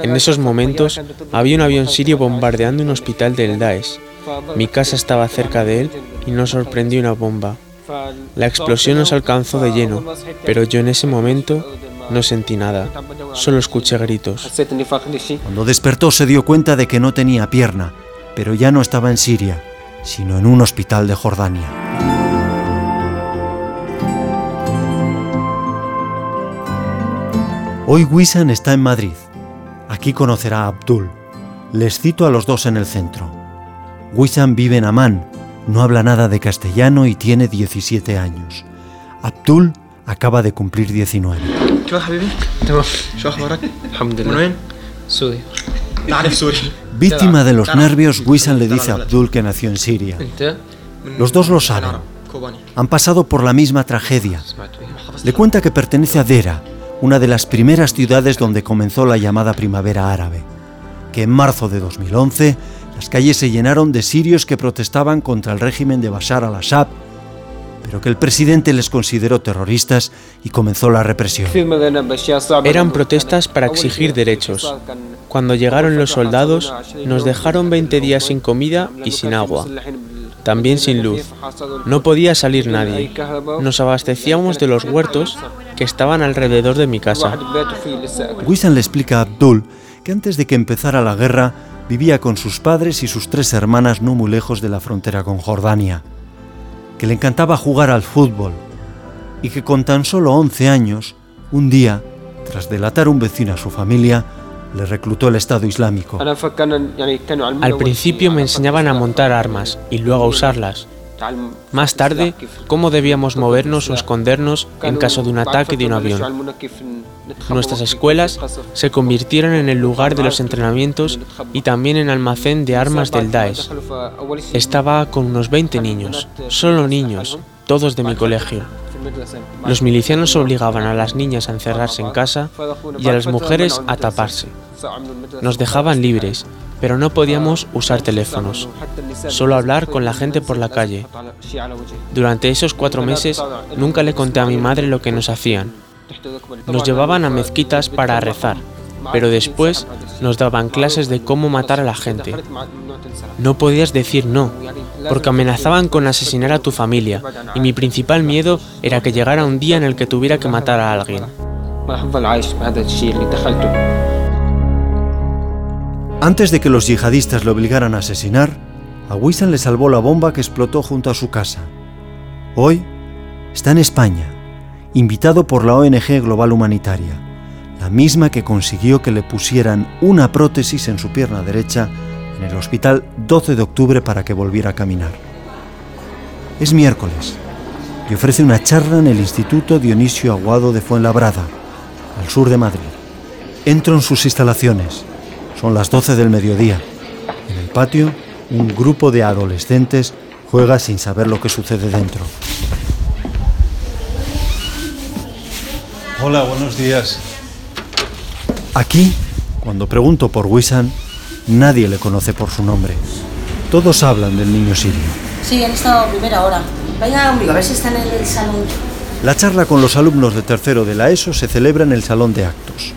En esos momentos había un avión sirio bombardeando un hospital del Daesh. Mi casa estaba cerca de él y nos sorprendió una bomba. La explosión nos alcanzó de lleno, pero yo en ese momento no sentí nada, solo escuché gritos. Cuando despertó se dio cuenta de que no tenía pierna, pero ya no estaba en Siria, sino en un hospital de Jordania. Hoy Wisan está en Madrid Aquí conocerá a Abdul. Les cito a los dos en el centro. Wissam vive en Amán, no habla nada de castellano y tiene 17 años. Abdul acaba de cumplir 19. Víctima de los nervios, Wissam le dice a Abdul que nació en Siria. Los dos lo saben. Han pasado por la misma tragedia. Le cuenta que pertenece a Dera, una de las primeras ciudades donde comenzó la llamada primavera árabe, que en marzo de 2011 las calles se llenaron de sirios que protestaban contra el régimen de Bashar al-Assad, pero que el presidente les consideró terroristas y comenzó la represión. Eran protestas para exigir derechos. Cuando llegaron los soldados, nos dejaron 20 días sin comida y sin agua también sin luz. No podía salir nadie. Nos abastecíamos de los huertos que estaban alrededor de mi casa. Wisan le explica a Abdul que antes de que empezara la guerra vivía con sus padres y sus tres hermanas no muy lejos de la frontera con Jordania, que le encantaba jugar al fútbol y que con tan solo 11 años, un día, tras delatar un vecino a su familia, le reclutó el Estado Islámico. Al principio me enseñaban a montar armas y luego a usarlas. Más tarde, cómo debíamos movernos o escondernos en caso de un ataque de un avión. Nuestras escuelas se convirtieron en el lugar de los entrenamientos y también en almacén de armas del Daesh. Estaba con unos 20 niños, solo niños, todos de mi colegio. Los milicianos obligaban a las niñas a encerrarse en casa y a las mujeres a taparse. Nos dejaban libres, pero no podíamos usar teléfonos, solo hablar con la gente por la calle. Durante esos cuatro meses nunca le conté a mi madre lo que nos hacían. Nos llevaban a mezquitas para rezar, pero después nos daban clases de cómo matar a la gente. No podías decir no, porque amenazaban con asesinar a tu familia, y mi principal miedo era que llegara un día en el que tuviera que matar a alguien. Antes de que los yihadistas le obligaran a asesinar, a Wissan le salvó la bomba que explotó junto a su casa. Hoy está en España, invitado por la ONG Global Humanitaria, la misma que consiguió que le pusieran una prótesis en su pierna derecha en el hospital 12 de octubre para que volviera a caminar. Es miércoles y ofrece una charla en el Instituto Dionisio Aguado de Fuenlabrada, al sur de Madrid. Entro en sus instalaciones. Son las 12 del mediodía. En el patio, un grupo de adolescentes juega sin saber lo que sucede dentro. Hola, buenos días. Aquí, cuando pregunto por Wissam, nadie le conoce por su nombre. Todos hablan del niño sirio. Sí, han estado a primera hora. Vaya, hombre, a ver si están en el salón. La charla con los alumnos de tercero de la ESO se celebra en el salón de actos.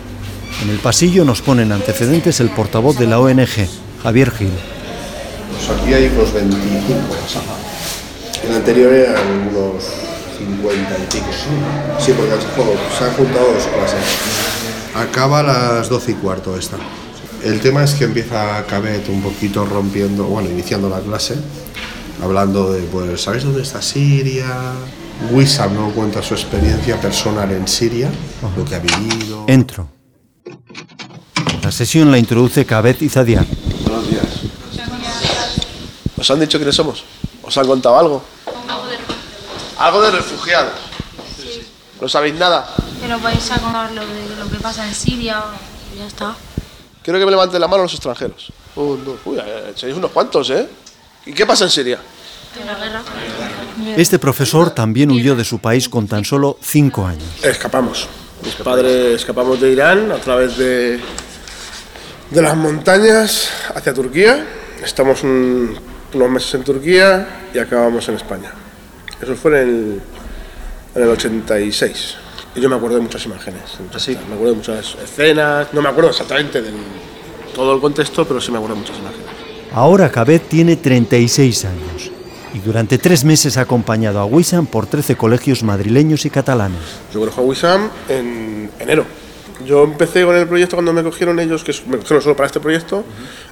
En el pasillo nos ponen antecedentes el portavoz de la ONG, Javier Gil. Pues aquí hay unos 25. El anterior eran unos 50 y pico. Sí, porque se han juntado dos clases. Acaba a las 12 y cuarto esta. El tema es que empieza Cabet un poquito rompiendo, bueno, iniciando la clase, hablando de, pues, ¿sabéis dónde está Siria? Wissam no cuenta su experiencia personal en Siria, lo que ha vivido. Entro. La sesión la introduce Cabet y Zadiar. Buenos días. ¿Os han dicho quiénes somos? ¿Os han contado algo? Algo de refugiados. ¿No sabéis nada? Pero vais a contar lo de lo que pasa en Siria y ya está. Quiero que me levanten la mano los extranjeros. Un, dos. Uy, eh, sois unos cuantos, ¿eh? ¿Y qué pasa en Siria? Este profesor también huyó de su país con tan solo cinco años. Escapamos. Mis padres escapamos de Irán a través de, de las montañas hacia Turquía. Estamos un- unos meses en Turquía y acabamos en España. Eso fue en el, en el 86. Y yo me acuerdo de muchas imágenes. Me acuerdo de muchas escenas. No me acuerdo exactamente de todo el contexto, pero sí me acuerdo de muchas imágenes. Ahora Cabet tiene 36 años y durante tres meses ha acompañado a Wissam por 13 colegios madrileños y catalanes. Yo conozco a Wissam en enero. Yo empecé con el proyecto cuando me cogieron ellos, que me cogieron solo para este proyecto,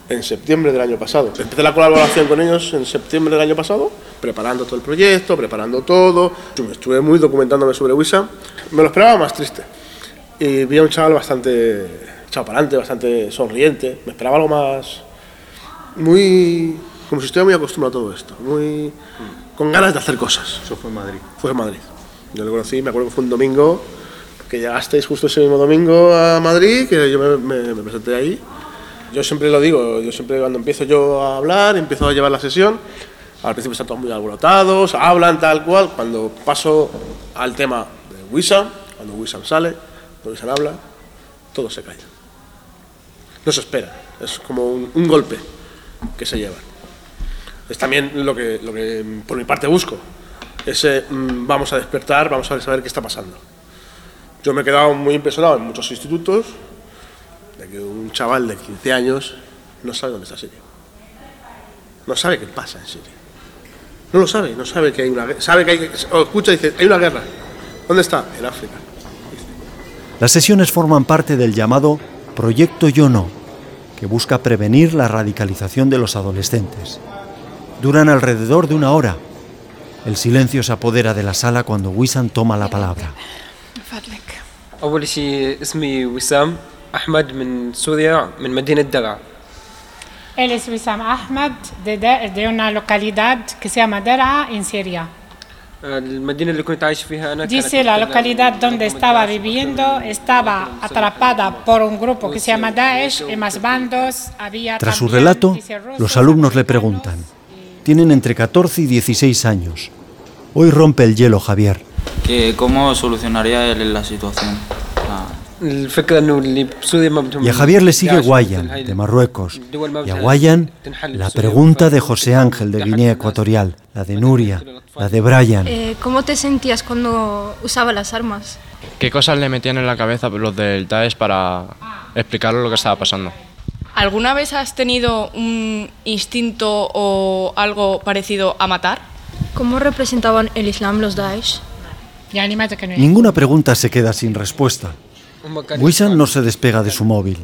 en septiembre del año pasado. Empecé la colaboración con ellos en septiembre del año pasado, preparando todo el proyecto, preparando todo. Estuve muy documentándome sobre Wissam. Me lo esperaba más triste. Y vi a un chaval bastante echado para adelante, bastante sonriente. Me esperaba algo más. muy. como si estuviera muy acostumbrado a todo esto. Muy. con ganas de hacer cosas. Eso fue en Madrid. Fue en Madrid. Yo le conocí, me acuerdo que fue un domingo, que llegasteis justo ese mismo domingo a Madrid, que yo me, me- presenté ahí. Yo siempre lo digo, yo siempre cuando empiezo yo a hablar, empiezo a llevar la sesión, al principio están todos muy alborotados, hablan tal cual, cuando paso al tema de Wissam, cuando Wissam sale, cuando Wissam habla, todo se calla. No se espera, es como un, golpe que se llevan. Es también lo que, lo que por mi parte busco. Ese mm, vamos a despertar, vamos a saber qué está pasando. Yo me he quedado muy impresionado en muchos institutos de que un chaval de 15 años no sabe dónde está Siria. No sabe qué pasa en Siria. No lo sabe, no sabe que hay una guerra. Sabe que hay, o escucha y dice, hay una guerra. ¿Dónde está? En África. Las sesiones forman parte del llamado Proyecto Yo No, que busca prevenir la radicalización de los adolescentes. Duran alrededor de una hora. El silencio se apodera de la sala cuando Wissam toma la palabra. أول شيء اسمي وسام أحمد من سوريا من مدينة درعا Él es Wissam Ahmed de, de, de una localidad que se llama Der'a en Siria. المدينة اللي كنت عايش فيها أنا كانت Dice la localidad donde estaba viviendo estaba atrapada por un grupo que se llama Daesh y más bandos. Había Tras su también relato, dice, rusos, los alumnos le preguntan. Tienen entre 14 y 16 años. Hoy rompe el hielo Javier. que ¿Cómo solucionaría él la situación? Y a Javier le sigue Guayan, de Marruecos. Y a Guayan, la pregunta de José Ángel, de Guinea Ecuatorial, la de Nuria, la de Brian. Eh, ¿Cómo te sentías cuando usaba las armas? ¿Qué cosas le metían en la cabeza los del TAES para explicarle lo que estaba pasando? ¿Alguna vez has tenido un instinto o algo parecido a matar? ¿Cómo representaban el Islam los Daesh? Ninguna pregunta se queda sin respuesta. Wissam no se despega de su móvil.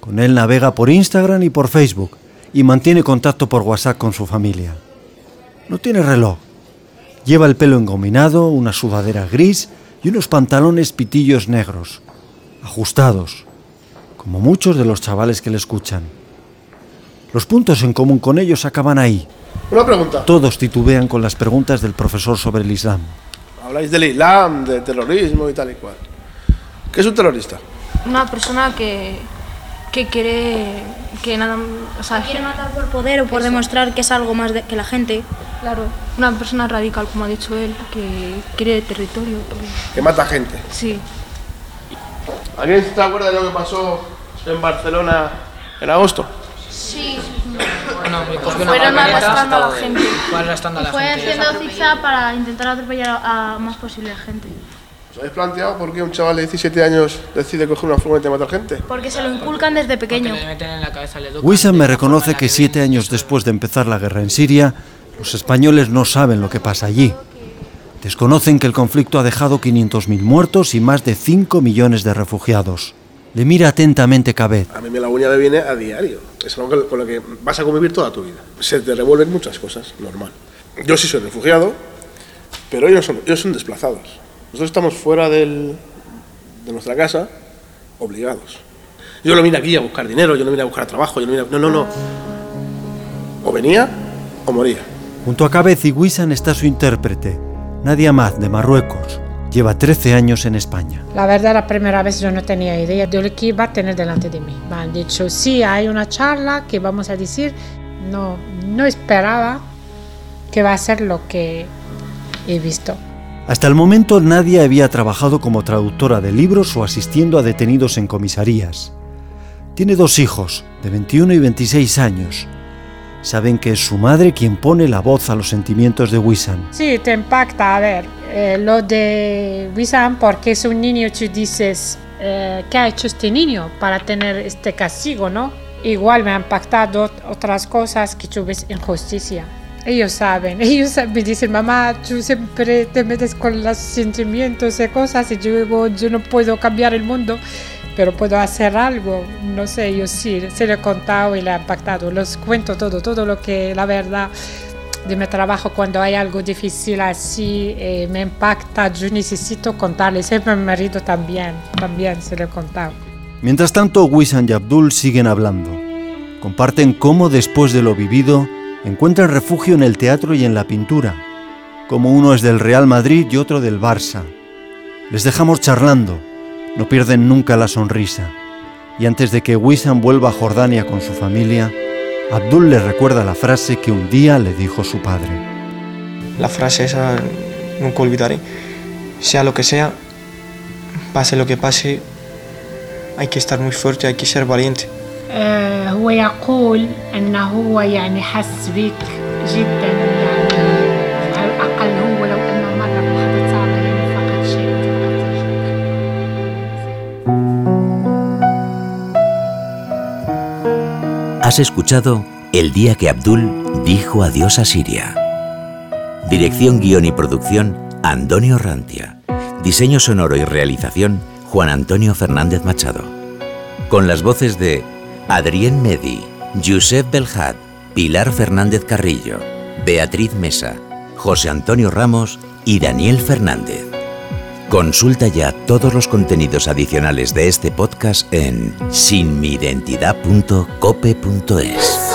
Con él navega por Instagram y por Facebook y mantiene contacto por WhatsApp con su familia. No tiene reloj. Lleva el pelo engominado, una sudadera gris y unos pantalones pitillos negros, ajustados, como muchos de los chavales que le escuchan. Los puntos en común con ellos acaban ahí. Una pregunta. Todos titubean con las preguntas del profesor sobre el Islam. Habláis del Islam, de terrorismo y tal y cual. ¿Qué es un terrorista? Una persona que, que quiere que nada, o sea, quiere matar por poder o por demostrar que es algo más de- que la gente. Claro, una persona radical, como ha dicho él, que quiere territorio. Que mata gente. Sí. ¿Alguien se acuerda de lo que pasó en Barcelona en agosto? Sí. Fueron arrastrando a la gente. Fue arrastrando a la Fue gente. haciendo zigzag para intentar atropellar a, a más posible gente. ¿Os habéis planteado por qué un chaval de 17 años decide coger una furgoneta y matar gente? Porque se lo inculcan desde pequeño. Wissam me reconoce que siete años después de empezar la guerra en Siria, los españoles no saben lo que pasa allí. Desconocen que el conflicto ha dejado 500.000 muertos y más de 5 millones de refugiados. Le mira atentamente Cabet. A mí me la uña me viene a diario. Es algo con lo que vas a convivir toda tu vida. Se te revuelven muchas cosas, normal. Yo sí soy refugiado, pero ellos son, ellos son desplazados. Nosotros estamos fuera del- de nuestra casa, obligados. Yo no vine aquí a buscar dinero, yo no vine a buscar trabajo, yo no vine a- No, no, no. O venía o moría. Junto a Cabez y Wissan está su intérprete, Nadia Maz, de Marruecos. Lleva 13 años en España. La verdad, la primera vez yo no tenía idea de lo que iba a tener delante de mí. Me han dicho, sí, hay una charla que vamos a decir. No, no esperaba que va a ser lo que he visto. Hasta el momento nadie había trabajado como traductora de libros o asistiendo a detenidos en comisarías. Tiene dos hijos, de 21 y 26 años. Saben que es su madre quien pone la voz a los sentimientos de Wissan. Sí, te impacta, a ver, eh, lo de Wissam, porque es un niño, tú dices, eh, ¿qué ha hecho este niño para tener este castigo, no? Igual me han impactado otras cosas que tú ves injusticia. Ellos saben, ellos me dicen, mamá, tú siempre te metes con los sentimientos y cosas y yo yo no puedo cambiar el mundo, pero puedo hacer algo. No sé, yo sí, se lo he contado y le ha impactado. Los cuento todo, todo lo que la verdad de mi trabajo cuando hay algo difícil así eh, me impacta, yo necesito contarle. Siempre a mi marido también, también se lo he contado. Mientras tanto, Wissan y Abdul siguen hablando. Comparten cómo después de lo vivido encuentran refugio en el teatro y en la pintura, como uno es del Real Madrid y otro del Barça. Les dejamos charlando, no pierden nunca la sonrisa. Y antes de que Wissan vuelva a Jordania con su familia, Abdul le recuerda la frase que un día le dijo su padre. La frase esa nunca olvidaré. Sea lo que sea, pase lo que pase, hay que estar muy fuerte, hay que ser valiente. آه، هو يقول أنه هو يعني حس بك جدا يعني على الأقل هو لو أنه مر بلحظة صعبة يعني فقد شيء Has escuchado El día que Abdul dijo adiós a Siria. Dirección, guión y producción, Antonio Rantia. Diseño sonoro y realización, Juan Antonio Fernández Machado. Con las voces de Adrien Medi, Josep Belhat, Pilar Fernández Carrillo, Beatriz Mesa, José Antonio Ramos y Daniel Fernández. Consulta ya todos los contenidos adicionales de este podcast en sinmiidentidad.cope.es.